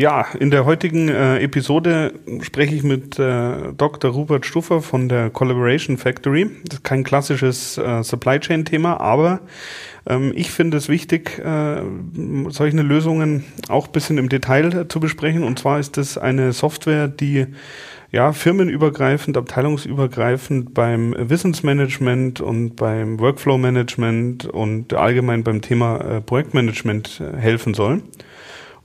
Ja, in der heutigen äh, Episode spreche ich mit äh, Dr. Rupert Stuffer von der Collaboration Factory. Das ist kein klassisches äh, Supply Chain Thema, aber ähm, ich finde es wichtig, äh, solche Lösungen auch ein bisschen im Detail äh, zu besprechen. Und zwar ist das eine Software, die ja, firmenübergreifend, abteilungsübergreifend beim Wissensmanagement und beim Workflow-Management und allgemein beim Thema äh, Projektmanagement helfen soll.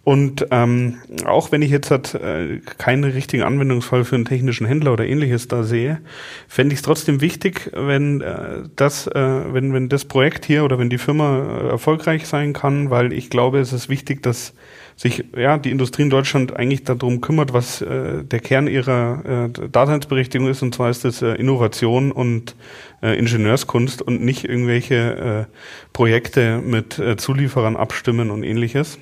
Und ähm, auch wenn ich jetzt halt, äh, keinen richtigen Anwendungsfall für einen technischen Händler oder ähnliches da sehe, fände ich es trotzdem wichtig, wenn äh, das, äh, wenn, wenn das Projekt hier oder wenn die Firma äh, erfolgreich sein kann, weil ich glaube, es ist wichtig, dass sich ja die Industrie in Deutschland eigentlich darum kümmert, was äh, der Kern ihrer äh, Daseinsberechtigung ist, und zwar ist es äh, Innovation und äh, Ingenieurskunst und nicht irgendwelche äh, Projekte mit äh, Zulieferern abstimmen und ähnliches.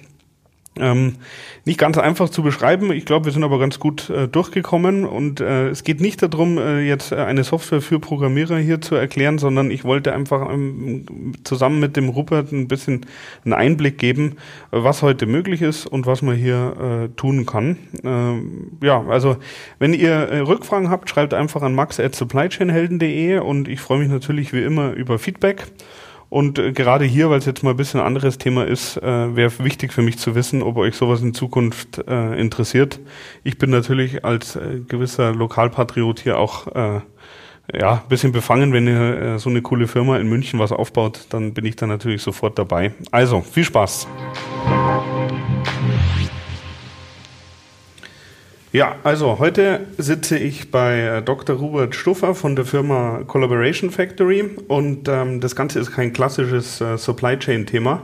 Ähm, nicht ganz einfach zu beschreiben. Ich glaube, wir sind aber ganz gut äh, durchgekommen und äh, es geht nicht darum, äh, jetzt äh, eine Software für Programmierer hier zu erklären, sondern ich wollte einfach ähm, zusammen mit dem Rupert ein bisschen einen Einblick geben, was heute möglich ist und was man hier äh, tun kann. Ähm, ja, also wenn ihr äh, Rückfragen habt, schreibt einfach an max at supplychainhelden.de und ich freue mich natürlich wie immer über Feedback. Und äh, gerade hier, weil es jetzt mal ein bisschen anderes Thema ist, äh, wäre wichtig für mich zu wissen, ob euch sowas in Zukunft äh, interessiert. Ich bin natürlich als äh, gewisser Lokalpatriot hier auch äh, ja, ein bisschen befangen, wenn ihr äh, so eine coole Firma in München was aufbaut, dann bin ich da natürlich sofort dabei. Also, viel Spaß. Ja, also heute sitze ich bei äh, Dr. Robert Stuffer von der Firma Collaboration Factory und ähm, das Ganze ist kein klassisches äh, Supply Chain Thema,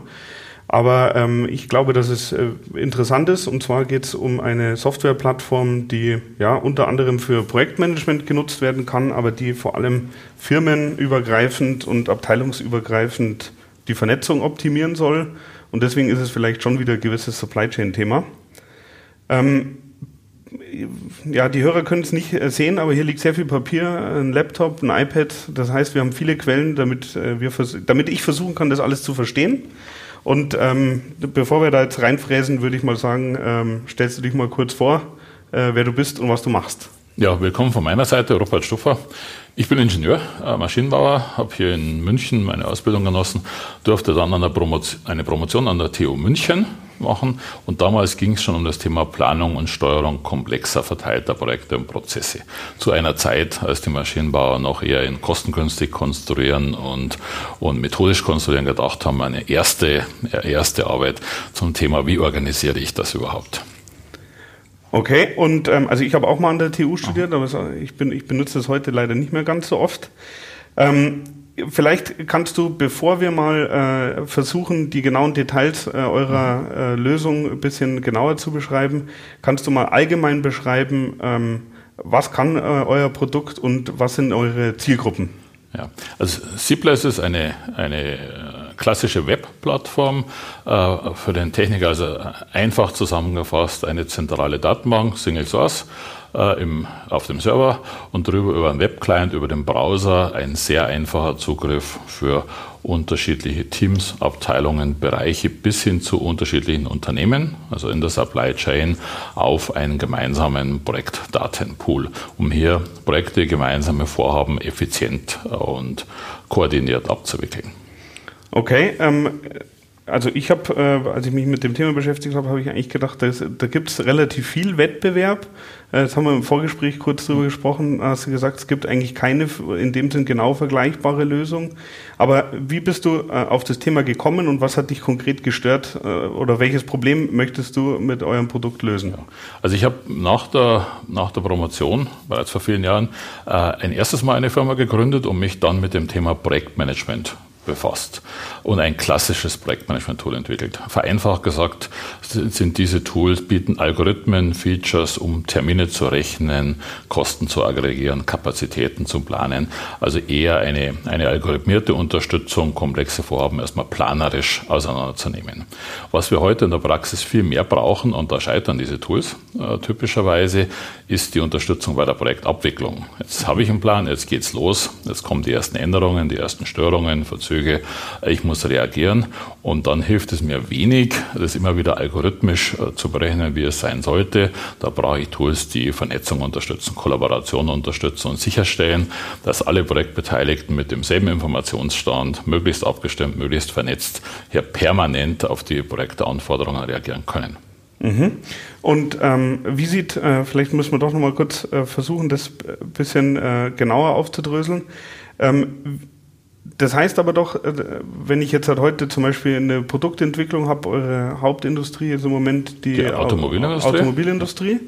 aber ähm, ich glaube, dass es äh, interessant ist und zwar geht es um eine Softwareplattform, die ja unter anderem für Projektmanagement genutzt werden kann, aber die vor allem firmenübergreifend und abteilungsübergreifend die Vernetzung optimieren soll und deswegen ist es vielleicht schon wieder ein gewisses Supply Chain Thema. Ähm, ja, die Hörer können es nicht äh, sehen, aber hier liegt sehr viel Papier, ein Laptop, ein iPad. Das heißt, wir haben viele Quellen, damit, äh, wir damit ich versuchen kann, das alles zu verstehen. Und ähm, bevor wir da jetzt reinfräsen, würde ich mal sagen, ähm, stellst du dich mal kurz vor, äh, wer du bist und was du machst. Ja, willkommen von meiner Seite, Robert Stuffer. Ich bin Ingenieur, äh, Maschinenbauer, habe hier in München meine Ausbildung genossen, durfte dann eine Promotion, eine Promotion an der TU München machen und damals ging es schon um das Thema Planung und Steuerung komplexer verteilter Projekte und Prozesse. Zu einer Zeit, als die Maschinenbauer noch eher in kostengünstig konstruieren und, und methodisch konstruieren gedacht haben, eine erste, erste Arbeit zum Thema, wie organisiere ich das überhaupt. Okay, und ähm, also ich habe auch mal an der TU studiert, aber ich, bin, ich benutze es heute leider nicht mehr ganz so oft. Ähm, vielleicht kannst du, bevor wir mal äh, versuchen, die genauen Details äh, eurer äh, Lösung ein bisschen genauer zu beschreiben, kannst du mal allgemein beschreiben, ähm, was kann äh, euer Produkt und was sind eure Zielgruppen? Ja, also Ziples ist eine, eine äh, klassische Webplattform äh, für den Techniker, also einfach zusammengefasst eine zentrale Datenbank, Single Source äh, im, auf dem Server und darüber über einen Webclient, über den Browser ein sehr einfacher Zugriff für unterschiedliche Teams, Abteilungen, Bereiche bis hin zu unterschiedlichen Unternehmen, also in der Supply Chain, auf einen gemeinsamen Projektdatenpool, um hier Projekte, gemeinsame Vorhaben effizient und koordiniert abzuwickeln. Okay, ähm, also ich habe, äh, als ich mich mit dem Thema beschäftigt habe, habe ich eigentlich gedacht, dass, da gibt es relativ viel Wettbewerb. Äh, das haben wir im Vorgespräch kurz drüber gesprochen. Hast du gesagt, es gibt eigentlich keine in dem Sinn genau vergleichbare Lösung. Aber wie bist du äh, auf das Thema gekommen und was hat dich konkret gestört äh, oder welches Problem möchtest du mit eurem Produkt lösen? Also ich habe nach der, nach der Promotion, bereits vor vielen Jahren, äh, ein erstes Mal eine Firma gegründet und mich dann mit dem Thema Projektmanagement befasst und ein klassisches Projektmanagement-Tool entwickelt. Vereinfacht gesagt sind diese Tools, bieten Algorithmen, Features, um Termine zu rechnen, Kosten zu aggregieren, Kapazitäten zu planen. Also eher eine, eine algorithmierte Unterstützung, komplexe Vorhaben erstmal planerisch auseinanderzunehmen. Was wir heute in der Praxis viel mehr brauchen, und da scheitern diese Tools äh, typischerweise, ist die Unterstützung bei der Projektabwicklung. Jetzt habe ich einen Plan, jetzt geht's los, jetzt kommen die ersten Änderungen, die ersten Störungen, Verzüge. Ich muss reagieren und dann hilft es mir wenig, das immer wieder algorithmisch äh, zu berechnen, wie es sein sollte. Da brauche ich Tools, die Vernetzung unterstützen, Kollaboration unterstützen und sicherstellen, dass alle Projektbeteiligten mit demselben Informationsstand möglichst abgestimmt, möglichst vernetzt hier permanent auf die Projektanforderungen reagieren können. Mhm. Und ähm, wie sieht, äh, vielleicht müssen wir doch nochmal kurz äh, versuchen, das ein bisschen äh, genauer aufzudröseln. Ähm, das heißt aber doch, äh, wenn ich jetzt halt heute zum Beispiel eine Produktentwicklung habe, eure Hauptindustrie ist im Moment die, die Automobilindustrie. Automobilindustrie.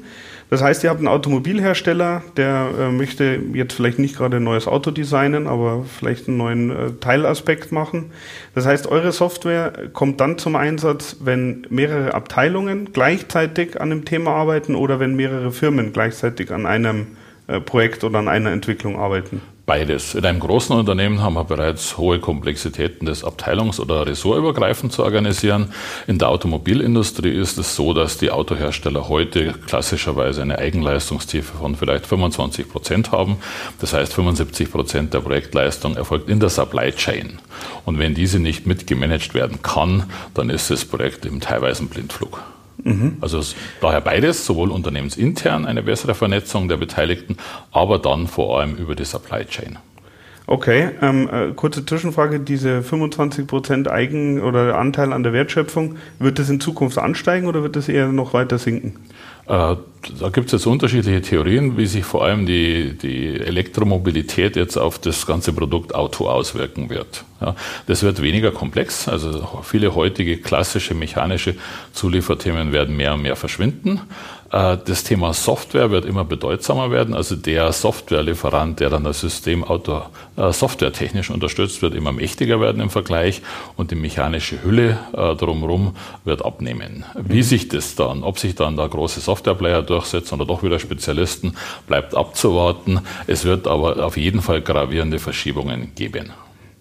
Das heißt, ihr habt einen Automobilhersteller, der äh, möchte jetzt vielleicht nicht gerade ein neues Auto designen, aber vielleicht einen neuen äh, Teilaspekt machen. Das heißt, eure Software kommt dann zum Einsatz, wenn mehrere Abteilungen gleichzeitig an dem Thema arbeiten oder wenn mehrere Firmen gleichzeitig an einem äh, Projekt oder an einer Entwicklung arbeiten. Beides. In einem großen Unternehmen haben wir bereits hohe Komplexitäten des Abteilungs- oder ressortübergreifend zu organisieren. In der Automobilindustrie ist es so, dass die Autohersteller heute klassischerweise eine Eigenleistungstiefe von vielleicht 25 Prozent haben. Das heißt, 75 Prozent der Projektleistung erfolgt in der Supply Chain. Und wenn diese nicht mitgemanagt werden kann, dann ist das Projekt im teilweise Blindflug. Mhm. Also daher beides, sowohl unternehmensintern eine bessere Vernetzung der Beteiligten, aber dann vor allem über die Supply Chain. Okay, ähm, äh, kurze Zwischenfrage, diese 25% Eigen- oder Anteil an der Wertschöpfung, wird das in Zukunft ansteigen oder wird das eher noch weiter sinken? Äh, da gibt es jetzt unterschiedliche Theorien, wie sich vor allem die, die Elektromobilität jetzt auf das ganze Produkt Auto auswirken wird. Ja, das wird weniger komplex, also viele heutige klassische mechanische Zulieferthemen werden mehr und mehr verschwinden. Äh, das Thema Software wird immer bedeutsamer werden. Also der Softwarelieferant, der dann das System äh, softwaretechnisch unterstützt, wird immer mächtiger werden im Vergleich und die mechanische Hülle äh, drumherum wird abnehmen. Wie mhm. sich das dann, ob sich dann da große Softwareplayer durchsetzen oder doch wieder Spezialisten, bleibt abzuwarten. Es wird aber auf jeden Fall gravierende Verschiebungen geben.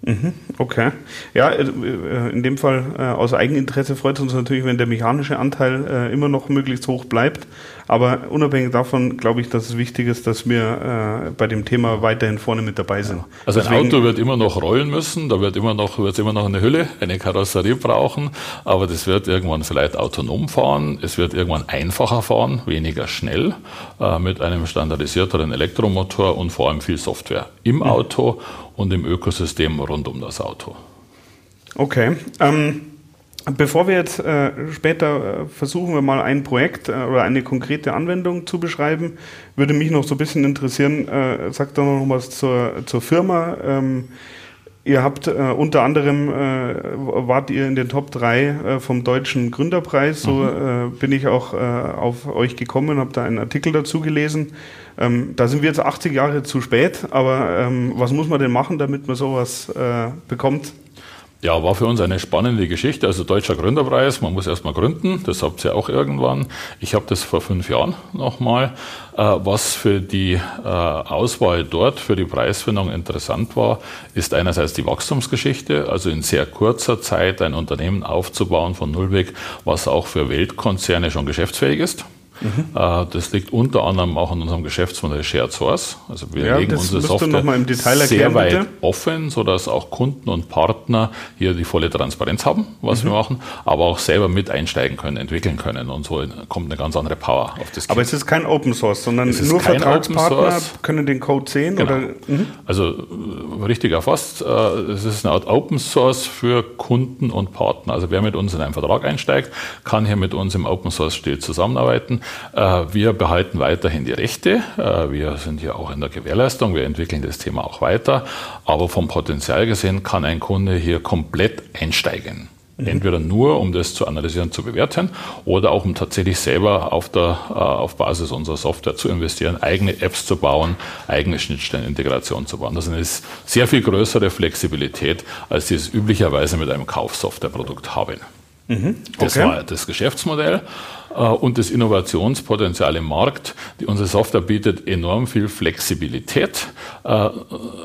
Mhm, okay. Ja, äh, äh, in dem Fall äh, aus Eigeninteresse freut es uns natürlich, wenn der mechanische Anteil immer noch möglichst hoch bleibt. Aber unabhängig davon glaube ich, dass es wichtig ist, dass wir bei dem Thema weiterhin vorne mit dabei sind. Also Deswegen, ein Auto wird immer noch rollen müssen, da wird immer noch, wird immer noch eine Hülle, eine Karosserie brauchen, aber das wird irgendwann vielleicht autonom fahren, es wird irgendwann einfacher fahren, weniger schnell, mit einem standardisierteren Elektromotor und vor allem viel Software im mhm. Auto und im Ökosystem rund um das Auto. Okay. Ähm, bevor wir jetzt äh, später äh, versuchen wir mal ein Projekt äh, oder eine konkrete Anwendung zu beschreiben, würde mich noch so ein bisschen interessieren, äh, sagt doch noch was zur, zur Firma. Ähm, Ihr habt äh, unter anderem, äh, wart ihr in den Top 3 äh, vom Deutschen Gründerpreis. So mhm. Äh, bin ich auch äh, auf euch gekommen und habe da einen Artikel dazu gelesen. Ähm, da sind wir jetzt 80 Jahre zu spät, aber ähm, was muss man denn machen, damit man sowas äh, bekommt? Ja, war für uns eine spannende Geschichte. Also Deutscher Gründerpreis, man muss erstmal gründen, das habt ihr auch irgendwann. Ich habe das vor fünf Jahren nochmal. Äh, was für die äh, Auswahl dort, für die Preisfindung interessant war, ist einerseits die Wachstumsgeschichte, also in sehr kurzer Zeit ein Unternehmen aufzubauen von Nullweg, was auch für Weltkonzerne schon geschäftsfähig ist. Mhm. Das liegt unter anderem auch an unserem Geschäftsmodell Shared Source. Also wir ja, legen unsere Software sehr weit bitte. offen, sodass auch Kunden und Partner hier die volle Transparenz haben, was mhm. wir machen, aber auch selber mit einsteigen können, entwickeln können und so kommt eine ganz andere Power auf das Kind. Aber es ist kein Open Source, sondern nur Vertragspartner können den Code sehen? Genau. Oder? Mhm. Also richtig erfasst, äh, es ist eine Art Open Source für Kunden und Partner. Also wer mit uns in einen Vertrag einsteigt, kann hier mit uns im Open Source Stil zusammenarbeiten. Äh, wir behalten weiterhin die Rechte. Äh, wir sind ja auch in der Gewährleistung. Wir entwickeln das Thema auch weiter. Aber vom Potenzial gesehen kann ein Kunde hier komplett einsteigen. Mhm. Entweder nur, um das zu analysieren, zu bewerten oder auch um tatsächlich selber auf, der, äh, auf Basis unserer Software zu investieren, eigene Apps zu bauen, eigene Schnittstellenintegration zu bauen. Das ist eine sehr viel größere Flexibilität, als sie es üblicherweise mit einem Kaufsoftwareprodukt haben. Mhm. Okay. Das war das Geschäftsmodell. Äh, und das Innovationspotenzial im Markt. Die, unsere Software bietet enorm viel Flexibilität. Äh,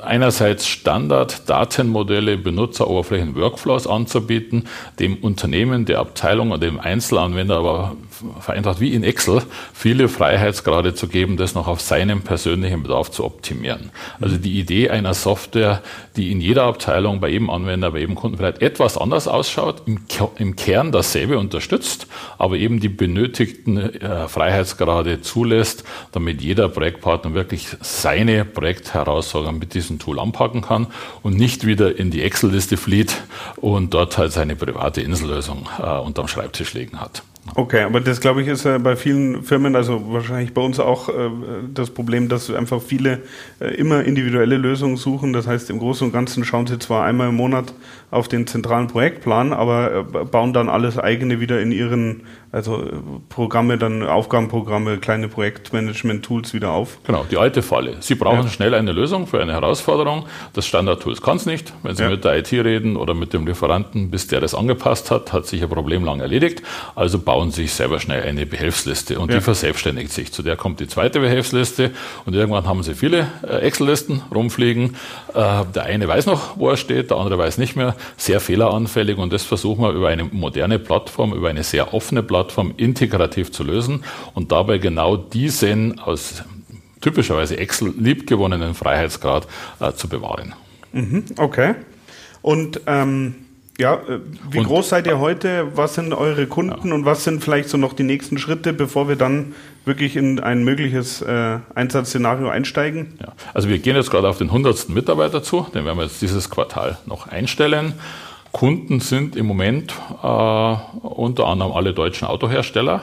einerseits Standard-Datenmodelle, Benutzeroberflächen, Workflows anzubieten, dem Unternehmen, der Abteilung und dem Einzelanwender aber vereinfacht wie in Excel viele Freiheitsgrade zu geben, das noch auf seinem persönlichen Bedarf zu optimieren. Also die Idee einer Software, die in jeder Abteilung, bei jedem Anwender, bei jedem Kunden vielleicht etwas anders ausschaut, im, Kern dasselbe unterstützt, aber eben die Benutzer benötigten äh, Freiheitsgrade zulässt, damit jeder Projektpartner wirklich seine Projektherausforderungen mit diesem Tool anpacken kann und nicht wieder in die Excel-Liste flieht und dort halt seine private Insellösung äh, unterm Schreibtisch liegen hat. Okay, aber das glaube ich ist ja bei vielen Firmen, also wahrscheinlich bei uns auch äh, das Problem, dass einfach viele äh, immer individuelle Lösungen suchen. Das heißt, im Großen und Ganzen schauen sie zwar einmal im Monat auf den zentralen Projektplan, aber äh, bauen dann alles eigene wieder in ihren, also äh, Programme, dann Aufgabenprogramme, kleine Projektmanagement-Tools wieder auf. Genau, die alte Falle. Sie brauchen ja. schnell eine Lösung für eine Herausforderung. Das Standard-Tools kann es nicht. Wenn Sie ja. mit der IT reden oder mit dem Lieferanten, bis der das angepasst hat, hat sich ein Problem lang erledigt. Also bauen Sie sich selber schnell eine Behelfsliste und ja. die verselbstständigt sich. Zu der kommt die zweite Behelfsliste und irgendwann haben Sie viele äh, Excel-Listen rumfliegen. Der eine weiß noch, wo er steht, der andere weiß nicht mehr sehr fehleranfällig und das versuchen wir über eine moderne Plattform, über eine sehr offene Plattform integrativ zu lösen und dabei genau diesen aus typischerweise Excel liebgewonnenen Freiheitsgrad äh, zu bewahren. Mhm, okay. Und ähm, ja, äh, wie und, groß seid ihr heute? Was sind eure Kunden ja. und was sind vielleicht so noch die nächsten Schritte, bevor wir dann wirklich in ein mögliches äh, Einsatzszenario einsteigen? Ja. Also wir gehen jetzt gerade auf den 100. Mitarbeiter zu, den werden wir jetzt dieses Quartal noch einstellen. Kunden sind im Moment äh, unter anderem alle deutschen Autohersteller.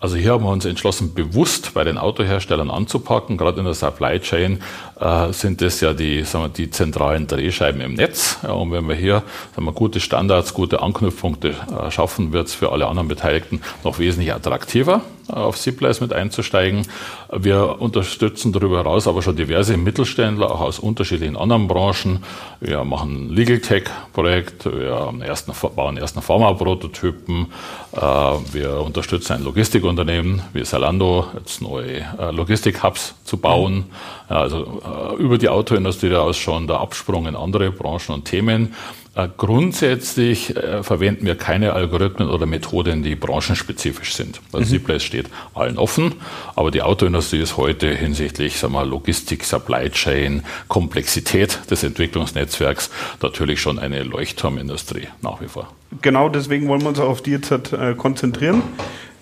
Also hier haben wir uns entschlossen, bewusst bei den Autoherstellern anzupacken. Gerade in der Supply Chain äh, sind das ja die, sagen wir, die zentralen Drehscheiben im Netz. Ja, und wenn wir hier sagen wir, gute Standards, gute Anknüpfpunkte äh, schaffen, wird es für alle anderen Beteiligten noch wesentlich attraktiver auf Ziplice mit einzusteigen. Wir unterstützen darüber hinaus aber schon diverse Mittelständler, auch aus unterschiedlichen anderen Branchen. Wir machen ein Legal Tech Projekt, wir ersten, bauen ersten Pharma-Prototypen, äh, wir unterstützen ein Logistikunternehmen wie Salando, jetzt neue äh, Logistik-Hubs zu bauen. Also äh, über die Autoindustrie aus schon der Absprung in andere Branchen und Themen. Äh, grundsätzlich äh, verwenden wir keine Algorithmen oder Methoden, die branchenspezifisch sind. Also mhm. Ziplex steht allen offen, aber die Autoindustrie ist heute hinsichtlich sagen wir, Logistik, Supply Chain, Komplexität des Entwicklungsnetzwerks natürlich schon eine Leuchtturmindustrie nach wie vor. Genau deswegen wollen wir uns auf die jetzt äh, konzentrieren.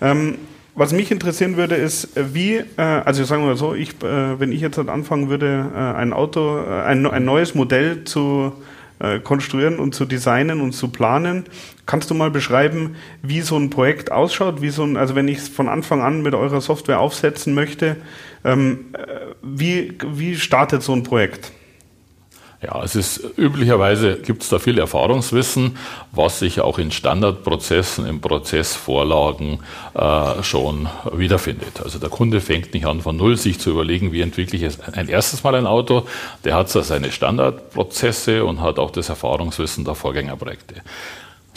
Ähm, was mich interessieren würde, ist, wie, äh, also sagen wir mal so, ich, wenn ich jetzt anfangen würde, ein Auto, ein, ein neues Modell zu äh, konstruieren und zu designen und zu planen. Kannst du mal beschreiben, wie so ein Projekt ausschaut? Wie so ein, also wenn ich es von Anfang an mit eurer Software aufsetzen möchte, ähm, äh, wie, wie startet so ein Projekt? Ja, es ist üblicherweise gibt es da viel Erfahrungswissen, was sich auch in Standardprozessen, in Prozessvorlagen äh, schon wiederfindet. Also der Kunde fängt nicht an von null, sich zu überlegen, wie entwickle ich ein erstes Mal ein Auto. Der hat so seine Standardprozesse und hat auch das Erfahrungswissen der Vorgängerprojekte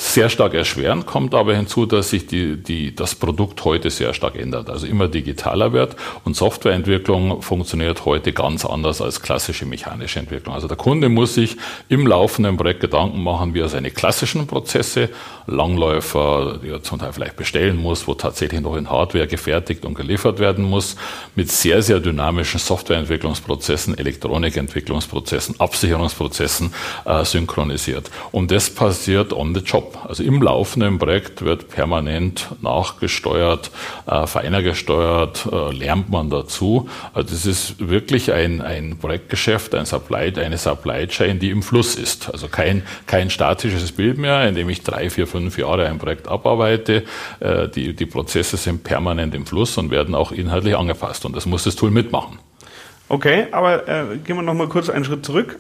sehr stark erschweren, kommt aber hinzu, dass sich die, die, das Produkt heute sehr stark ändert, also immer digitaler wird und Softwareentwicklung funktioniert heute ganz anders als klassische mechanische Entwicklung. Also der Kunde muss sich im laufenden Projekt Gedanken machen, wie er seine klassischen Prozesse, Langläufer, die er zum Teil vielleicht bestellen muss, wo tatsächlich noch in Hardware gefertigt und geliefert werden muss, mit sehr, sehr dynamischen Softwareentwicklungsprozessen, Elektronikentwicklungsprozessen, Absicherungsprozessen äh, synchronisiert. Und das passiert on the job. Also im laufenden Projekt wird permanent nachgesteuert, äh, feiner gesteuert, äh, lernt man dazu. Also das ist wirklich ein, ein Projektgeschäft, ein Supply, eine Supply Chain, die im Fluss ist. Also kein, kein statisches Bild mehr, in dem ich drei, vier, fünf Jahre ein Projekt abarbeite. Äh, die, die Prozesse sind permanent im Fluss und werden auch inhaltlich angepasst. Und das muss das Tool mitmachen. Okay, aber äh, gehen wir noch mal kurz einen Schritt zurück.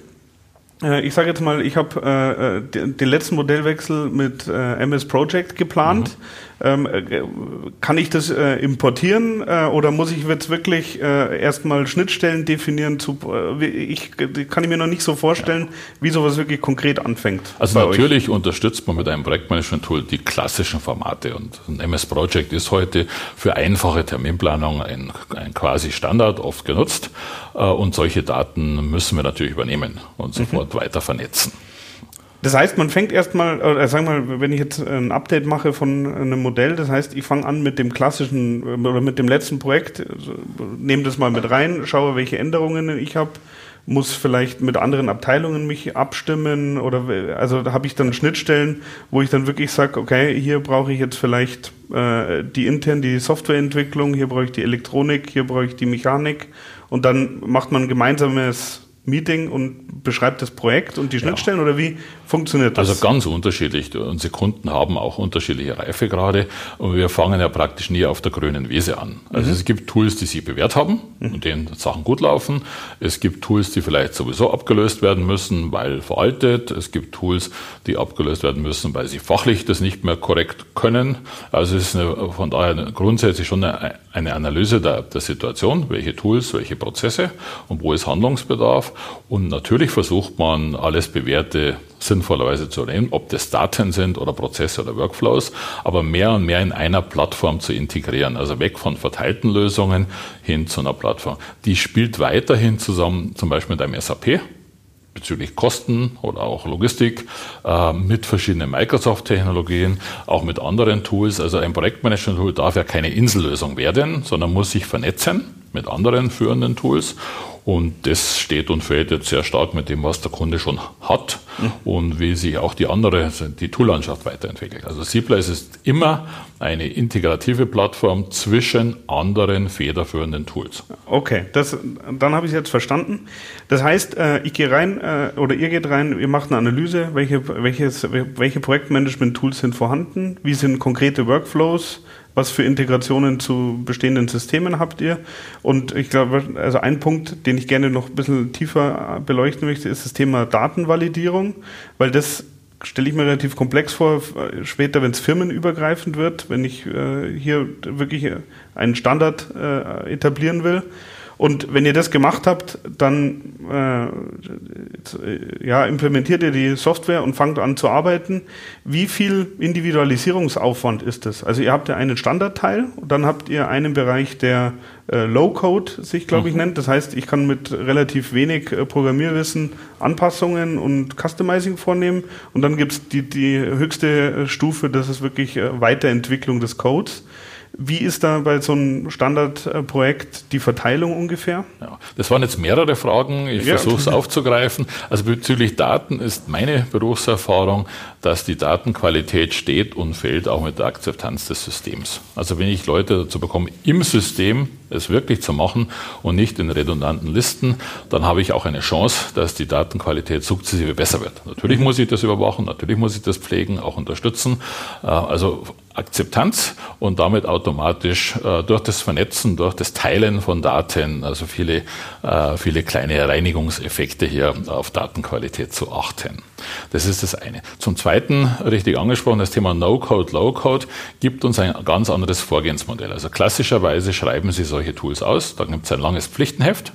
Äh, ich sage jetzt mal, ich habe äh, äh den, letzten Modellwechsel mit äh, MS Project geplant. Mhm. Ähm, äh, kann ich das äh, importieren äh, oder muss ich jetzt wirklich äh, erstmal Schnittstellen definieren? Zu, äh, ich kann ich mir noch nicht so vorstellen, ja. wie sowas wirklich konkret anfängt. Also natürlich euch. unterstützt man mit einem Projektmanagement-Tool die klassischen Formate und ein MS Project ist heute für einfache Terminplanung ein, ein quasi Standard oft genutzt äh, und solche Daten müssen wir natürlich übernehmen und mhm. sofort mhm. weiter vernetzen. Das heißt, man fängt erstmal, äh, sag mal, wenn ich jetzt ein Update mache von einem Modell, das heißt, ich fange an mit dem klassischen äh, oder mit dem letzten Projekt, also, nehme das mal mit rein, schaue, welche Änderungen ich habe, muss vielleicht mit anderen Abteilungen mich abstimmen oder also da habe ich dann Schnittstellen, wo ich dann wirklich sage, okay, hier brauche ich jetzt vielleicht äh, die intern die Softwareentwicklung, hier brauche ich die Elektronik, hier brauche ich die Mechanik und dann macht man ein gemeinsames Meeting und beschreibt das Projekt und die Schnittstellen ja. oder wie funktioniert das? Also ganz unterschiedlich. Unsere Kunden haben auch unterschiedliche Reifegrade und wir fangen ja praktisch nie auf der grünen Wiese an. Also mhm. es gibt Tools, die sie bewährt haben mhm. und denen Sachen gut laufen. Es gibt Tools, die vielleicht sowieso abgelöst werden müssen, weil veraltet. Es gibt Tools, die abgelöst werden müssen, weil sie fachlich das nicht mehr korrekt können. Also es ist eine, von daher grundsätzlich schon eine, eine Analyse der, der Situation, welche Tools, welche Prozesse und wo ist Handlungsbedarf. Und natürlich versucht man, alles Bewährte sinnvollerweise zu nehmen, ob das Daten sind oder Prozesse oder Workflows, aber mehr und mehr in einer Plattform zu integrieren. Also weg von verteilten Lösungen hin zu einer Plattform. Die spielt weiterhin zusammen, zum Beispiel mit einem SAP bezüglich Kosten oder auch Logistik äh, mit verschiedenen Microsoft-Technologien, auch mit anderen Tools. Also ein Projektmanagement-Tool darf ja keine Insellösung werden, sondern muss sich vernetzen mit anderen führenden Tools. Und das steht und fällt jetzt sehr stark mit dem, was der Kunde schon hat mhm. und wie sich auch die andere, die Toollandschaft weiterentwickelt. Also Zplace ist immer eine integrative Plattform zwischen anderen federführenden Tools. Okay, das, dann habe ich es jetzt verstanden. Das heißt, äh, ich gehe rein äh, oder ihr geht rein, ihr macht eine Analyse, welche, welches, welche Projektmanagement-Tools sind vorhanden, wie sind konkrete Workflows, was für Integrationen zu bestehenden Systemen habt ihr? Und ich glaube, also ein Punkt, den ich gerne noch ein bisschen tiefer beleuchten möchte, ist das Thema Datenvalidierung, weil das stelle ich mir relativ komplex vor, später, wenn es firmenübergreifend wird, wenn ich äh, hier wirklich einen Standard äh, etablieren will. Und wenn ihr das gemacht habt, dann äh, ja, implementiert ihr die Software und fangt an zu arbeiten. Wie viel Individualisierungsaufwand ist das? Also ihr habt ja einen Standardteil, dann habt ihr einen Bereich, der äh, Low-Code sich, glaube ich, mhm. nennt. Das heißt, ich kann mit relativ wenig äh, Programmierwissen Anpassungen und Customizing vornehmen. Und dann gibt es die, die höchste Stufe, das ist wirklich äh, Weiterentwicklung des Codes. Wie ist da bei so einem Standardprojekt die Verteilung ungefähr? Ja, das waren jetzt mehrere Fragen. Ich ja. versuche es aufzugreifen. Also bezüglich Daten ist meine Berufserfahrung, dass die Datenqualität steht und fällt auch mit der Akzeptanz des Systems. Also wenn ich Leute dazu bekomme, im System es wirklich zu machen und nicht in redundanten Listen, dann habe ich auch eine Chance, dass die Datenqualität sukzessive besser wird. Natürlich muss ich das überwachen, natürlich muss ich das pflegen, auch unterstützen. Äh, also Akzeptanz und damit automatisch äh, durch das Vernetzen, durch das Teilen von Daten, also viele, äh, viele kleine Reinigungseffekte hier auf Datenqualität zu achten. Das ist das eine. Zum Zweiten, richtig angesprochen, das Thema No-Code, Low-Code gibt uns ein ganz anderes Vorgehensmodell. Also klassischerweise schreiben Sie solche Tools aus, da gibt es ein langes Pflichtenheft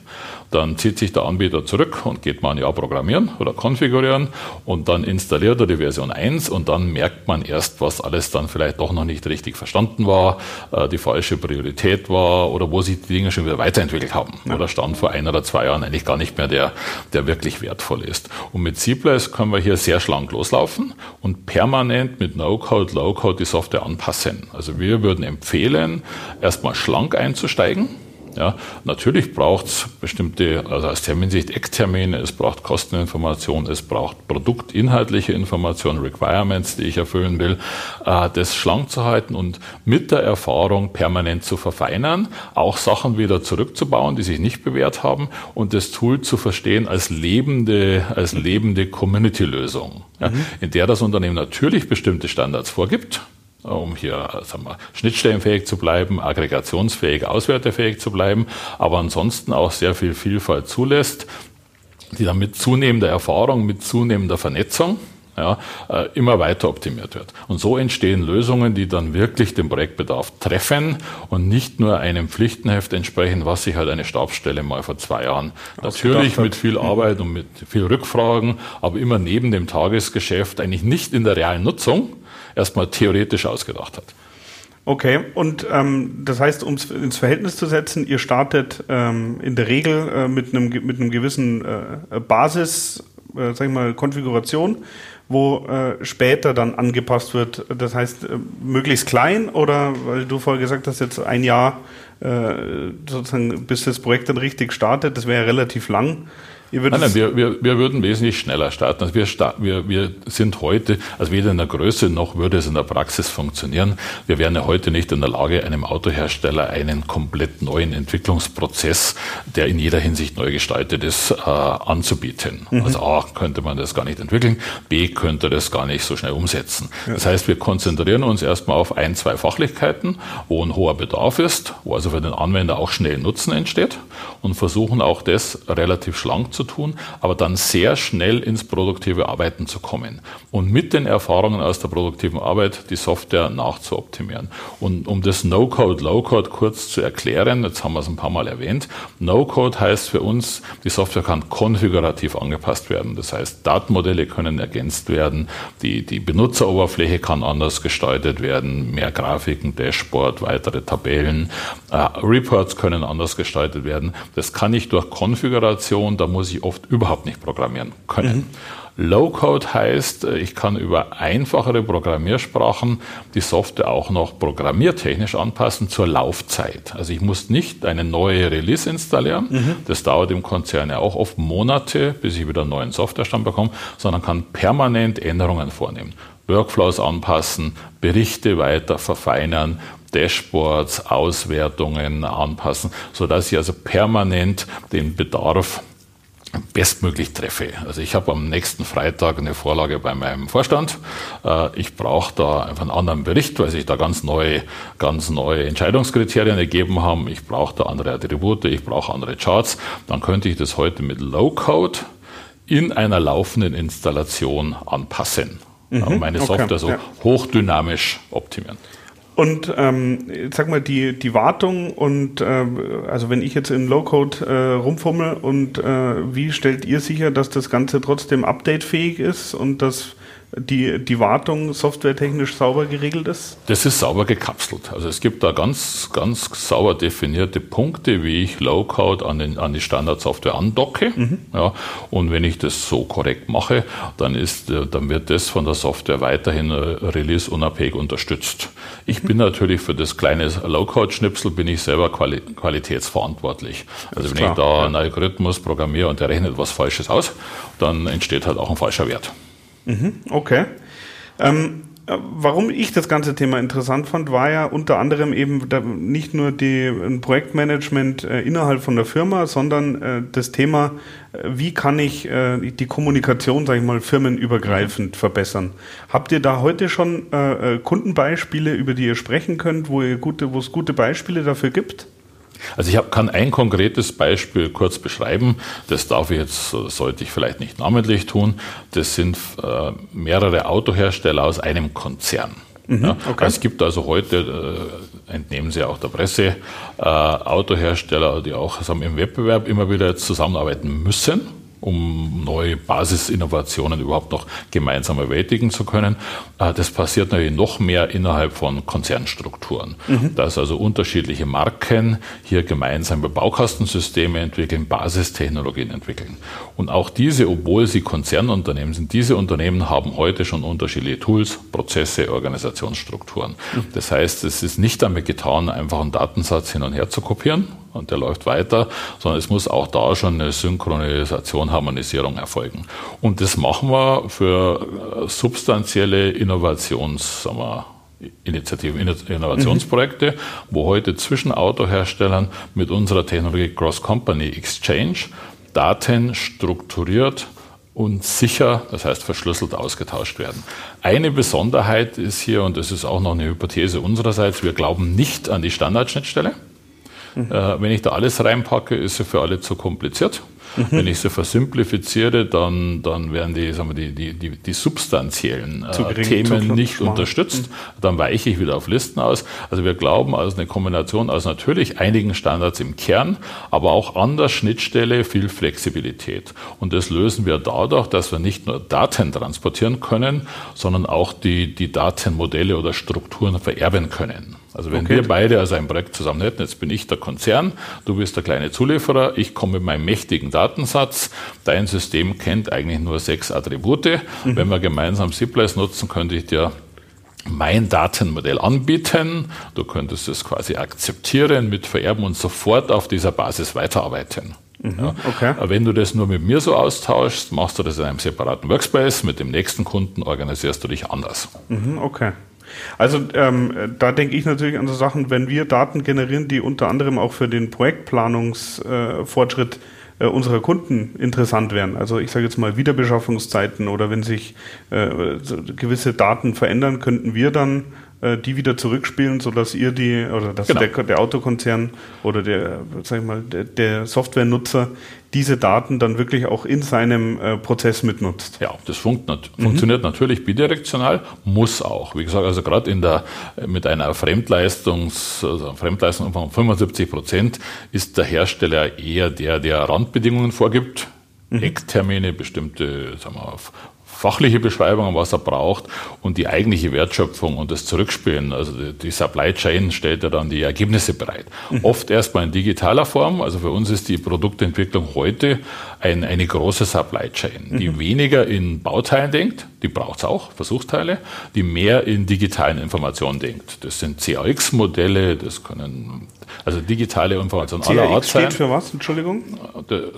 dann zieht sich der Anbieter zurück und geht mal ein Jahr programmieren oder konfigurieren und dann installiert er die Version 1 und dann merkt man erst, was alles dann vielleicht doch noch nicht richtig verstanden war, äh, die falsche Priorität war oder wo sich die Dinge schon wieder weiterentwickelt haben ja. oder stand vor ein oder zwei Jahren eigentlich gar nicht mehr der, der wirklich wertvoll ist. Und mit Seamless können wir hier sehr schlank loslaufen und permanent mit No-Code, Low-Code die Software anpassen. Also wir würden empfehlen, erstmal schlank einzusteigen ja, natürlich braucht es bestimmte, also aus Terminsicht Ecktermine, es braucht Kosteninformation, es braucht produktinhaltliche Informationen, Requirements, die ich erfüllen will, äh, das schlank zu halten und mit der Erfahrung permanent zu verfeinern, auch Sachen wieder zurückzubauen, die sich nicht bewährt haben und das Tool zu verstehen als lebende, als lebende Community-Lösung, ja, mhm. in der das Unternehmen natürlich bestimmte Standards vorgibt, um hier sagen wir, schnittstellenfähig zu bleiben, aggregationsfähig, auswertefähig zu bleiben, aber ansonsten auch sehr viel Vielfalt zulässt die dann mit zunehmender Erfahrung, mit zunehmender Vernetzung ja, äh, immer weiter optimiert wird. Und so entstehen Lösungen, die dann wirklich den Projektbedarf treffen und nicht nur einem Pflichtenheft entsprechen, was sich halt eine Stabsstelle mal vor zwei Jahren natürlich mit viel Arbeit und mit viel Rückfragen, aber immer neben dem Tagesgeschäft eigentlich nicht in der realen Nutzung erstmal theoretisch ausgedacht hat. Okay, und ähm, das heißt, um es ins Verhältnis zu setzen, ihr startet ähm, in der Regel äh, mit einem mit gewissen äh, Basis, äh, sag ich mal, Konfiguration wo äh, später dann angepasst wird. Das heißt, äh, möglichst klein oder, weil du vorher gesagt hast, jetzt ein Jahr äh, sozusagen, bis das Projekt dann richtig startet, das wäre relativ lang. Nein, nein, wir, wir, wir würden wesentlich schneller starten. Also wir, wir, wir sind heute, also weder in der Größe noch würde es in der Praxis funktionieren. Wir wären ja heute nicht in der Lage, einem Autohersteller einen komplett neuen Entwicklungsprozess, der in jeder Hinsicht neu gestaltet ist, äh, anzubieten. Mhm. Also A, könnte man das gar nicht entwickeln, B, könnte das gar nicht so schnell umsetzen. Ja. Das heißt, wir konzentrieren uns erstmal auf ein, zwei Fachlichkeiten, wo ein hoher Bedarf ist, wo also für den Anwender auch schnell Nutzen entsteht und versuchen auch das relativ schlank zu tun, aber dann sehr schnell ins produktive Arbeiten zu kommen und mit den Erfahrungen aus der produktiven Arbeit die Software nachzuoptimieren. Und um das No-Code, Low-Code kurz zu erklären, jetzt haben wir es ein paar Mal erwähnt, No-Code heißt für uns, die Software kann konfigurativ angepasst werden. Das heißt, Datenmodelle können ergänzt werden, die, die Benutzeroberfläche kann anders gestaltet werden, mehr Grafiken, Dashboard, weitere Tabellen, äh, Reports können anders gestaltet werden. Das kann ich durch Konfiguration, da muss ich oft überhaupt nicht programmieren können. Mhm. Low-Code heißt, äh, ich kann über einfachere Programmiersprachen die Software auch noch programmiertechnisch anpassen zur Laufzeit. Also ich muss nicht eine neue Release installieren. Mhm. Das dauert im Konzern ja auch oft Monate, bis ich wieder einen neuen Softwarestand bekomme, sondern kann permanent Änderungen vornehmen. Workflows anpassen, Berichte weiter verfeinern, Dashboards, Auswertungen anpassen, sodass ich also permanent den Bedarf bestmöglich treffe. Also ich habe am nächsten Freitag eine Vorlage bei meinem Vorstand. Äh, ich brauche da einfach einen anderen Bericht, weil sich da ganz neue, ganz neue Entscheidungskriterien ergeben haben. Ich brauche da andere Attribute, ich brauche andere Charts. Dann könnte ich das heute mit Low-Code in einer laufenden Installation anpassen. Mhm, meine Software okay, so ja. hochdynamisch optimieren. Und ähm, sag mal, die, die Wartung und äh, also wenn ich jetzt in Low-Code äh, rumfummel und äh, wie stellt ihr sicher, dass das Ganze trotzdem updatefähig ist und dass die, die Wartung softwaretechnisch sauber geregelt ist? Das ist sauber gekapselt. Also es gibt da ganz, ganz sauber definierte Punkte, wie ich Low-Code an, den, an die Standardsoftware andocke. Mhm. Ja, und wenn ich das so korrekt mache, dann, ist, äh, dann wird das von der Software weiterhin äh, release-unabhängig unterstützt. Ich bin natürlich für das kleine Low-Code-Schnipsel bin ich selber quali qualitätsverantwortlich. Also wenn klar, ich da einen Algorithmus programmiere und der rechnet was Falsches aus, dann entsteht halt auch ein falscher Wert. Mhm, okay. Ähm, warum ich das ganze Thema interessant fand, war ja unter anderem eben nicht nur die Projektmanagement äh, innerhalb von der Firma, sondern äh, das Thema, äh, wie kann ich die Kommunikation, sage ich mal, firmenübergreifend verbessern. Habt ihr da heute schon Kundenbeispiele, über die ihr sprechen könnt, wo, ihr gute, wo es gute Beispiele dafür gibt? Also ich hab, kann ein konkretes Beispiel kurz beschreiben. Das darf ich jetzt, sollte ich vielleicht nicht namentlich tun. Das sind äh, mehrere Autohersteller aus einem Konzern. Mhm, ja, okay. Es gibt also heute, äh, entnehmen Sie auch der Presse, äh, Autohersteller, die auch sagen, im Wettbewerb immer wieder zusammenarbeiten müssen um neue Basisinnovationen überhaupt noch gemeinsam bewältigen zu können. Äh, das passiert natürlich noch mehr innerhalb von Konzernstrukturen. Mhm. Dass also unterschiedliche Marken hier gemeinsam Baukastensysteme entwickeln, Basistechnologien entwickeln. Und auch diese, obwohl sie Konzernunternehmen sind, diese Unternehmen haben heute schon unterschiedliche Tools, Prozesse, Organisationsstrukturen. Mhm. Das heißt, es ist nicht damit getan, einfach einen Datensatz hin und her zu kopieren und der läuft weiter, sondern es muss auch da schon eine Synchronisation, Harmonisierung erfolgen. Und das machen wir für äh, substanzielle Innovations, sagen wir, Initiativen, Innovationsprojekte, mhm. wo heute zwischen Autoherstellern mit unserer Technologie Cross-Company Exchange Daten strukturiert und sicher, das heißt verschlüsselt ausgetauscht werden. Eine Besonderheit ist hier, und das ist auch noch eine Hypothese unsererseits, wir glauben nicht an die Standardschnittstelle Mhm. Äh, wenn ich da alles reinpacke, ist sie für alle zu kompliziert. Mhm. Wenn ich sie versimplifiziere, dann, dann werden die, sagen wir, die, die, die, die substanziellen äh, Themen nicht unterstützt. Mhm. Dann weiche ich wieder auf Listen aus. Also wir glauben, also eine Kombination aus natürlich einigen Standards im Kern, aber auch an der Schnittstelle viel Flexibilität. Und das lösen wir dadurch, dass wir nicht nur Daten transportieren können, sondern auch die, die Datenmodelle oder Strukturen vererben können. Also wenn okay. wir beide also ein Projekt zusammen hätten, jetzt bin ich der Konzern, du bist der kleine Zulieferer, ich komme mit meinem mächtigen Datensatz, dein System kennt eigentlich nur sechs Attribute. Mhm. Wenn wir gemeinsam Ziplex nutzen, könnte ich dir mein Datenmodell anbieten. Du könntest es quasi akzeptieren, mit vererben und sofort auf dieser Basis weiterarbeiten. Mhm, ja. okay. Wenn du das nur mit mir so austauschst, machst du das in einem separaten Workspace. Mit dem nächsten Kunden organisierst du dich anders. Mhm, okay. Also ähm, da denke ich natürlich an so Sachen, wenn wir Daten generieren, die unter anderem auch für den Projektplanungsfortschritt äh, äh, unserer Kunden interessant wären. Also ich sage jetzt mal Wiederbeschaffungszeiten oder wenn sich äh, gewisse Daten verändern, könnten wir dann äh, die wieder zurückspielen, sodass ihr die oder dass genau. der, der, Autokonzern oder der, sag ich mal, der, der Softwarenutzer diese Daten dann wirklich auch in seinem äh, Prozess mitnutzt. Ja, das funkt nat mhm. funktioniert natürlich bidirektional, muss auch. Wie gesagt, also gerade in der mit einer Fremdleistungs, also Fremdleistung von 75 Prozent ist der Hersteller eher der, der Randbedingungen vorgibt. Mhm. Ecktermine, bestimmte sagen wir, fachliche Beschreibung, was er braucht und die eigentliche Wertschöpfung und das Zurückspielen. Also die Supply Chain stellt ja dann die Ergebnisse bereit. Mhm. Oft erstmal in digitaler Form. Also für uns ist die Produktentwicklung heute ein, eine große Supply Chain, die mhm. weniger in Bauteilen denkt, die braucht es auch, Versuchsteile, die mehr in digitalen Informationen denkt. Das sind CAX-Modelle, das können also digitale Informationen aller Art sein. steht für was, Entschuldigung?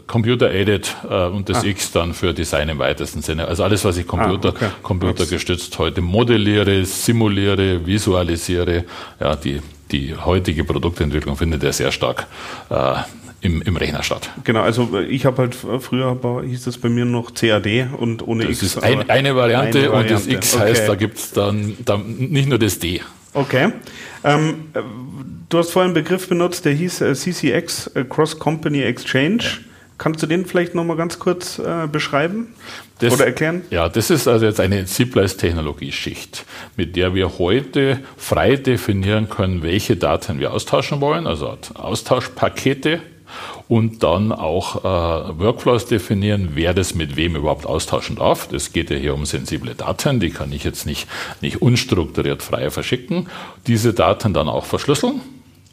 Computer-aided äh, und das ah. X dann für Design im weitesten Sinne. Also alles, was ich Computer, ah, okay. computergestützt heute modelliere, simuliere, visualisiere, ja, die, die heutige Produktentwicklung findet ja sehr stark äh, im, im Rechner statt. Genau, also ich habe halt früher hieß das bei mir noch CAD und ohne das X. Das ist ein, eine, Variante eine, Variante und das X okay. heißt, da gibt es dann, dann nicht nur das D. Okay. Ähm, du hast vorhin einen Begriff benutzt, der hieß äh, CCX, äh, Cross Company Exchange. Ja. Kannst du den vielleicht nochmal ganz kurz äh, beschreiben das, oder erklären? Ja, das ist also jetzt eine Zipleis-Technologieschicht, mit der wir heute frei definieren können, welche Daten wir austauschen wollen, also Austauschpakete und dann auch äh, Workflows definieren, wer das mit wem überhaupt austauschen darf. Das geht ja hier um sensible Daten, die kann ich jetzt nicht, nicht unstrukturiert frei verschicken. Diese Daten dann auch verschlüsseln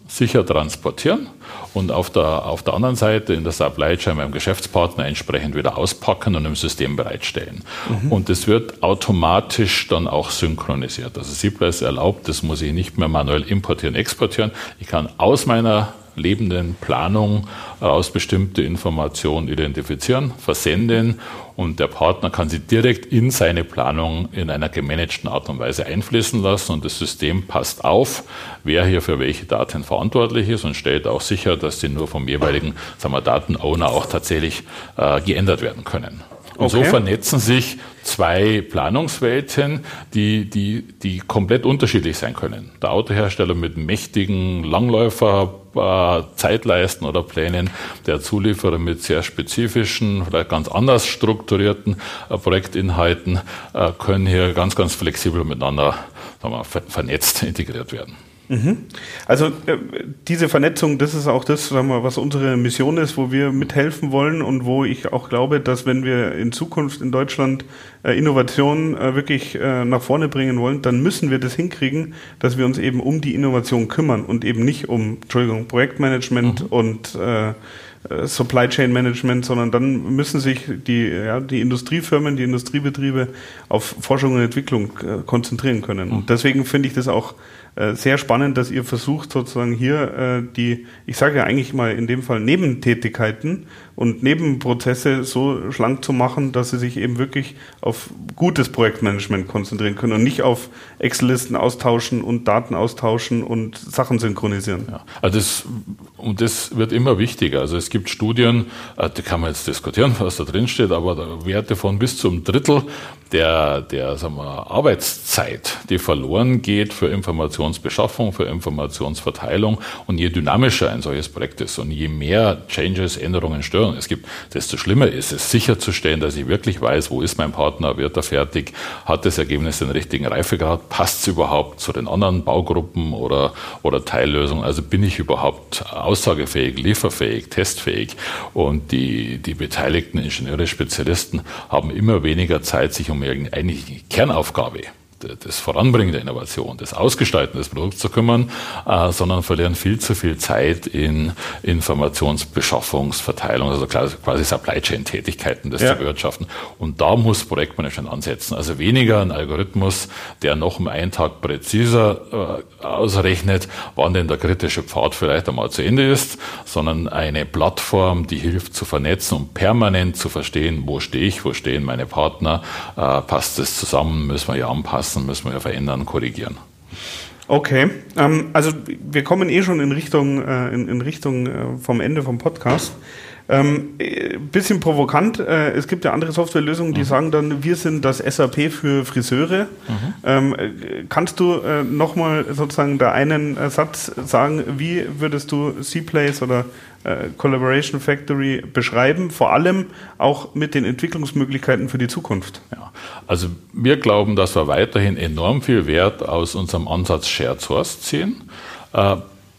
sicher transportieren und auf der, auf der anderen Seite in der Supply Chain beim Geschäftspartner entsprechend wieder auspacken und im System bereitstellen. Mhm. Und das wird automatisch dann auch synchronisiert. Also Zipler erlaubt, das muss ich nicht mehr manuell importieren, exportieren. Ich kann aus meiner lebenden Planung aus bestimmte Informationen identifizieren, versenden und der Partner kann sie direkt in seine Planung in einer gemanagten Art und Weise einfließen lassen und das System passt auf, wer hier für welche Daten verantwortlich ist und stellt auch sicher, dass sie nur vom jeweiligen sagen wir, Datenowner auch tatsächlich äh, geändert werden können. Und okay. so vernetzen sich zwei Planungswelten, die, die, die komplett unterschiedlich sein können. Der Autohersteller mit mächtigen Langläufer, äh, Zeitleisten oder Plänen, der Zulieferer mit sehr spezifischen, vielleicht ganz anders strukturierten äh, Projektinhalten äh, können hier ganz, ganz flexibel miteinander sagen wir, vernetzt integriert werden. Mhm. Also äh, diese Vernetzung, das ist auch das, sagen wir, was unsere Mission ist, wo wir mithelfen wollen und wo ich auch glaube, dass wenn wir in Zukunft in Deutschland äh, Innovation äh, wirklich äh, nach vorne bringen wollen, dann müssen wir das hinkriegen, dass wir uns eben um die Innovation kümmern und eben nicht um, Entschuldigung, Projektmanagement mhm. und Supply Chain Management, sondern dann müssen sich die, ja, die Industriefirmen, die Industriebetriebe auf Forschung und Entwicklung konzentrieren können. Und deswegen finde ich das auch äh, sehr spannend, dass ihr versucht sozusagen hier äh, die, ich sage ja eigentlich mal in dem Fall Nebentätigkeiten und Nebenprozesse so schlank zu machen, dass sie sich eben wirklich auf gutes Projektmanagement konzentrieren können und nicht auf Excel-Listen austauschen und Daten austauschen und Sachen synchronisieren. Ja, also das, und das wird immer wichtiger. Also es gibt Studien, äh, die kann man jetzt diskutieren, was da drin steht, aber Werte von bis zum Drittel der, der sagen wir, Arbeitszeit, die verloren geht für Informationsbeschaffung, für Informationsverteilung und je dynamischer ein solches Projekt ist und je mehr Changes, Änderungen, Störungen es gibt, desto schlimmer ist es sicherzustellen, dass ich wirklich weiß, wo ist mein Partner, wird er fertig, hat das Ergebnis den richtigen Reifegrad, passt es überhaupt zu den anderen Baugruppen oder, oder Teillösungen, also bin ich überhaupt aussagefähig, lieferfähig, testfähig? Und die, die beteiligten Ingenieure, Spezialisten haben immer weniger Zeit, sich um irgendeine Kernaufgabe das Voranbringen der Innovation, das Ausgestalten des Produkts zu kümmern, äh, sondern verlieren viel zu viel Zeit in Informationsbeschaffungs-, also quasi Supply Chain Tätigkeiten, das ja. zu bewirtschaften. Und da muss Projektmanagement ansetzen. Also weniger ein Algorithmus, der noch um einen Tag präziser äh, ausrechnet, wann denn der kritische Pfad vielleicht einmal zu Ende ist, sondern eine Plattform, die hilft zu vernetzen und permanent zu verstehen, wo stehe ich, wo stehen meine Partner, äh, passt das zusammen, müssen wir ja anpassen anpassen, müssen wir verändern, korrigieren. Okay, ähm, also wir kommen eh schon in Richtung, äh, in, in, Richtung äh, vom Ende vom Podcast. Ähm, äh, bisschen provokant, äh, es gibt ja andere Softwarelösungen, die mhm. sagen dann, wir sind das SAP für Friseure. Mhm. Ähm, äh, kannst du äh, nochmal sozusagen da einen äh, Satz sagen, wie würdest du C-Place oder äh, Collaboration Factory beschreiben, vor allem auch mit den Entwicklungsmöglichkeiten für die Zukunft? Ja, also wir glauben, dass wir weiterhin enorm viel Wert aus unserem Ansatz Shared Source ziehen.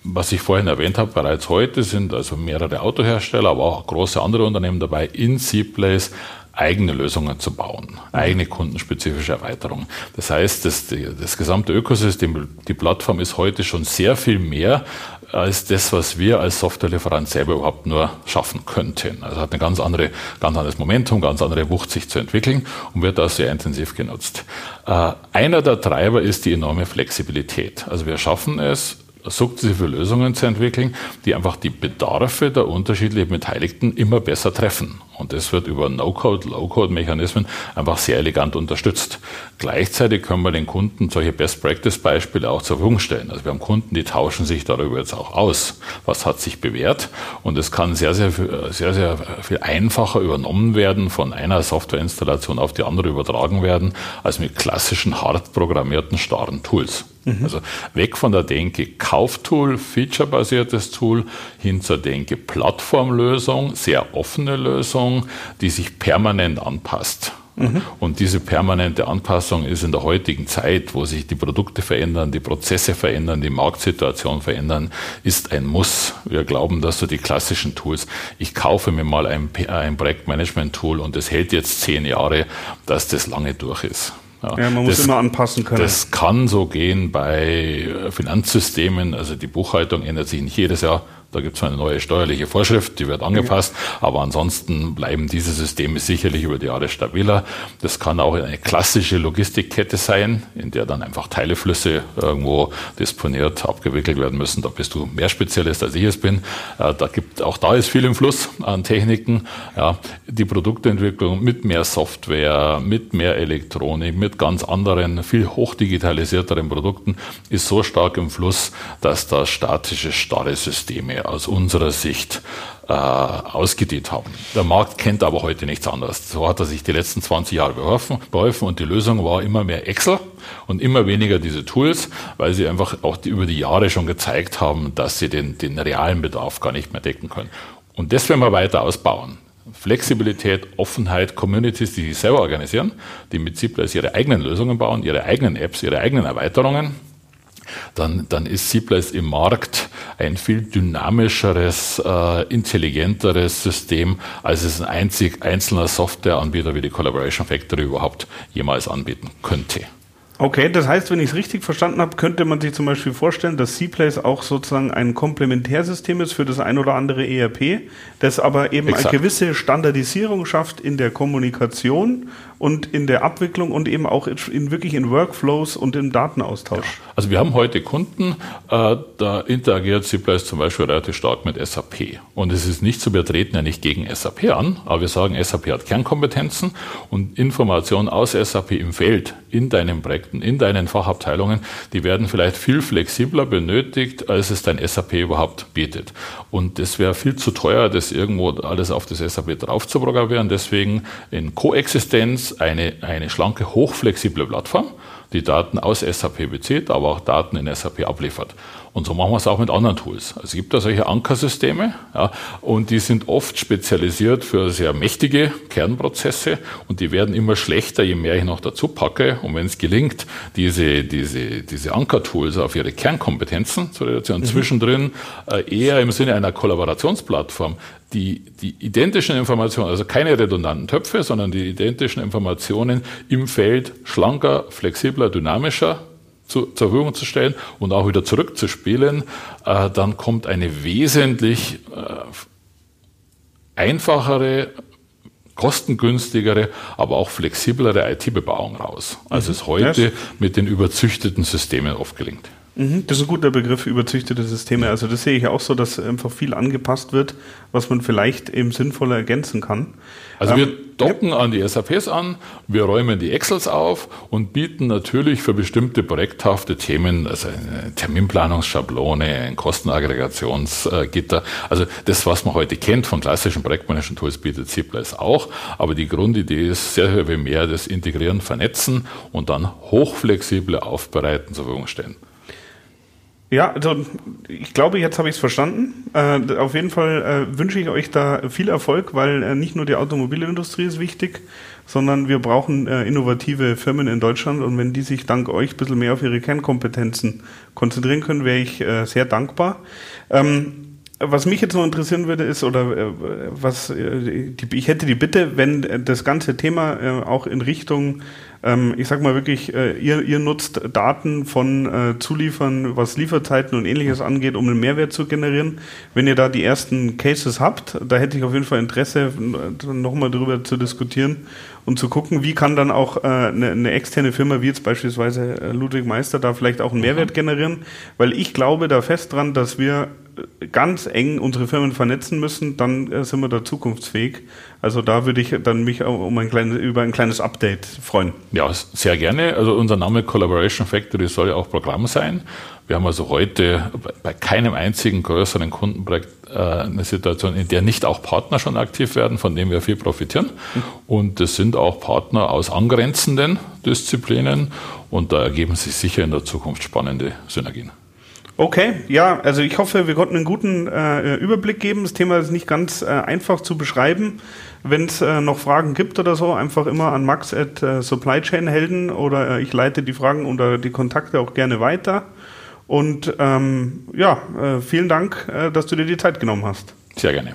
Was ich vorhin erwähnt habe, bereits heute sind also mehrere Autohersteller, aber auch große andere Unternehmen dabei, in C-Place eigene Lösungen zu bauen, eigene kundenspezifische Erweiterungen. Das heißt, das, das gesamte Ökosystem, die Plattform ist heute schon sehr viel mehr als das, was wir als Softwarelieferant selber überhaupt nur schaffen könnten. Also hat ein ganz, andere, ganz anderes Momentum, ganz andere Wucht, sich zu entwickeln und wird da sehr intensiv genutzt. Äh, einer der Treiber ist die enorme Flexibilität. Also wir schaffen es, sukzessive Lösungen zu entwickeln, die einfach die Bedarfe der unterschiedlichen Beteiligten immer besser treffen. Und das wird über No-Code, Low-Code-Mechanismen einfach sehr elegant unterstützt. Gleichzeitig können wir den Kunden solche Best-Practice-Beispiele auch zur Verfügung stellen. Also wir haben Kunden, die tauschen sich darüber jetzt auch aus. Was hat sich bewährt? Und es kann sehr, sehr, sehr, sehr viel einfacher übernommen werden, von einer Softwareinstallation auf die andere übertragen werden, als mit klassischen, hart programmierten, starren Tools. Mhm. Also weg von der Denke Kauftool, featurebasiertes Tool, hin zur Denke Plattformlösung, sehr offene Lösung, die sich permanent anpasst. Mhm. Und diese permanente Anpassung ist in der heutigen Zeit, wo sich die Produkte verändern, die Prozesse verändern, die Marktsituation verändern, ist ein Muss. Wir glauben, dass so die klassischen Tools, ich kaufe mir mal ein, ein Projektmanagement-Tool und es hält jetzt zehn Jahre, dass das lange durch ist. Ja, ja, man muss das, immer anpassen können. Das kann so gehen bei Finanzsystemen. Also die Buchhaltung ändert sich nicht jedes Jahr. Da gibt es eine neue steuerliche Vorschrift, die wird angepasst, aber ansonsten bleiben diese Systeme sicherlich über die Jahre stabiler. Das kann auch eine klassische Logistikkette sein, in der dann einfach Teileflüsse irgendwo disponiert, abgewickelt werden müssen. Da bist du mehr Spezialist, als ich es bin. Äh, da gibt, auch da ist viel im Fluss an Techniken. Ja, die Produktentwicklung mit mehr Software, mit mehr Elektronik, mit ganz anderen, viel hochdigitalisierteren Produkten ist so stark im Fluss, dass da statische, starre Systeme aus unserer Sicht äh, ausgedehnt haben. Der Markt kennt aber heute nichts anderes. So hat er sich die letzten 20 Jahre beholfen, beholfen und die Lösung war immer mehr Excel und immer weniger diese Tools, weil sie einfach auch die, über die Jahre schon gezeigt haben, dass sie den, den realen Bedarf gar nicht mehr decken können. Und das werden wir weiter ausbauen. Flexibilität, Offenheit, Communities, die sich selber organisieren, die mit Ziplas ihre eigenen Lösungen bauen, ihre eigenen Apps, ihre eigenen Erweiterungen, dann, dann ist Seaplace im Markt ein viel dynamischeres, äh, intelligenteres System, als es ein einzig einzelner Softwareanbieter wie die Collaboration Factory überhaupt jemals anbieten könnte. Okay, das heißt, wenn ich es richtig verstanden habe, könnte man sich zum Beispiel vorstellen, dass C-Place auch sozusagen ein Komplementärsystem ist für das ein oder andere ERP, das aber eben Exakt. eine gewisse Standardisierung schafft in der Kommunikation und in der Abwicklung und eben auch in, wirklich in Workflows und im Datenaustausch. Ja. Also wir haben heute Kunden, äh, da interagiert C-Place zum Beispiel relativ stark mit SAP. Und es ist nicht zu betreten ja nicht gegen SAP an, aber wir sagen, SAP hat Kernkompetenzen und Informationen aus SAP im Feld in deinen Projekten, in deinen Fachabteilungen, die werden vielleicht viel flexibler benötigt, als es dein SAP überhaupt bietet. Und es wäre viel zu teuer, das irgendwo alles auf das SAP drauf zu programmieren. Deswegen in Koexistenz eine, eine schlanke, hochflexible Plattform, die Daten aus SAP bezieht, aber auch Daten in SAP abliefert. Und so machen wir es auch mit anderen Tools. Also es gibt da solche Ankersysteme ja, und die sind oft spezialisiert für sehr mächtige Kernprozesse und die werden immer schlechter, je mehr ich noch dazu packe. Und wenn es gelingt, diese, diese, diese Ankertools auf ihre Kernkompetenzen zu reduzieren, mhm. zwischendrin äh, eher im Sinne einer Kollaborationsplattform die, die identischen Informationen, also keine redundanten Töpfe, sondern die identischen Informationen im Feld schlanker, flexibler, dynamischer zu, zur Verfügung zu stellen und auch wieder zurückzuspielen, äh, dann kommt eine wesentlich äh, einfachere, kostengünstigere, aber auch flexiblere IT-Bebauung raus, als mhm. es heute mit den überzüchteten Systemen oft gelingt. Mhm, das ist ein guter Begriff, überzüchtete Systeme. Also das sehe ich auch so, dass einfach viel angepasst wird, was man vielleicht eben sinnvoller ergänzen kann. Also ähm, wir docken ja. an die SAPs an, wir räumen die Excels auf und bieten natürlich für bestimmte projekthafte Themen, also eine Terminplanungsschablone, ein Kostenaggregationsgitter, also das, was man heute kennt von klassischen Projektmanagement-Tools, bietet Ziples auch. Aber die Grundidee ist sehr, sehr viel mehr das Integrieren, Vernetzen und dann hochflexible Aufbereiten zur Verfügung stellen. Ja, also ich glaube, jetzt habe ich es verstanden. Äh, auf jeden Fall äh, wünsche ich euch da viel Erfolg, weil äh, nicht nur die Automobilindustrie ist wichtig, sondern wir brauchen äh, innovative Firmen in Deutschland und wenn die sich dank euch ein bisschen mehr auf ihre Kernkompetenzen konzentrieren können, wäre ich äh, sehr dankbar. Ähm, was mich jetzt noch interessieren würde, ist, oder äh, was ich hätte die Bitte, wenn das ganze Thema auch in Richtung ähm, ich sag mal wirklich, äh, ihr, ihr nutzt Daten von äh, Zuliefern, was Lieferzeiten und ähnliches angeht, um einen Mehrwert zu generieren. Wenn ihr da die ersten Cases habt, da hätte ich auf jeden Fall Interesse, nochmal drüber zu diskutieren und zu gucken, wie kann dann auch äh, eine, eine externe Firma wie jetzt beispielsweise äh, Ludwig Meister da vielleicht auch einen Mehrwert generieren, weil ich glaube da fest dran, dass wir ganz eng unsere Firmen vernetzen müssen, dann äh, sind wir da zukunftsfähig. Also da würde ich dann mich um ein kleines, über ein kleines Update freuen. Ja, sehr gerne. Also unser Name Collaboration Factory soll ja auch Programm sein. Wir haben also heute bei keinem einzigen größeren Kundenprojekt äh, eine Situation, in der nicht auch Partner schon aktiv werden, von denen wir viel profitieren. Und das sind auch Partner aus angrenzenden Disziplinen und da ergeben sich sicher in der Zukunft spannende Synergien. Okay, ja, also ich hoffe, wir konnten einen guten äh, Überblick geben. Das Thema ist nicht ganz äh, einfach zu beschreiben. Wenn es äh, noch Fragen gibt oder so, einfach immer an max at äh, Supply Chain Helden oder äh, ich leite die Fragen oder die Kontakte auch gerne weiter. Und ähm, ja, äh, vielen Dank, äh, dass du dir die Zeit genommen hast. Sehr gerne.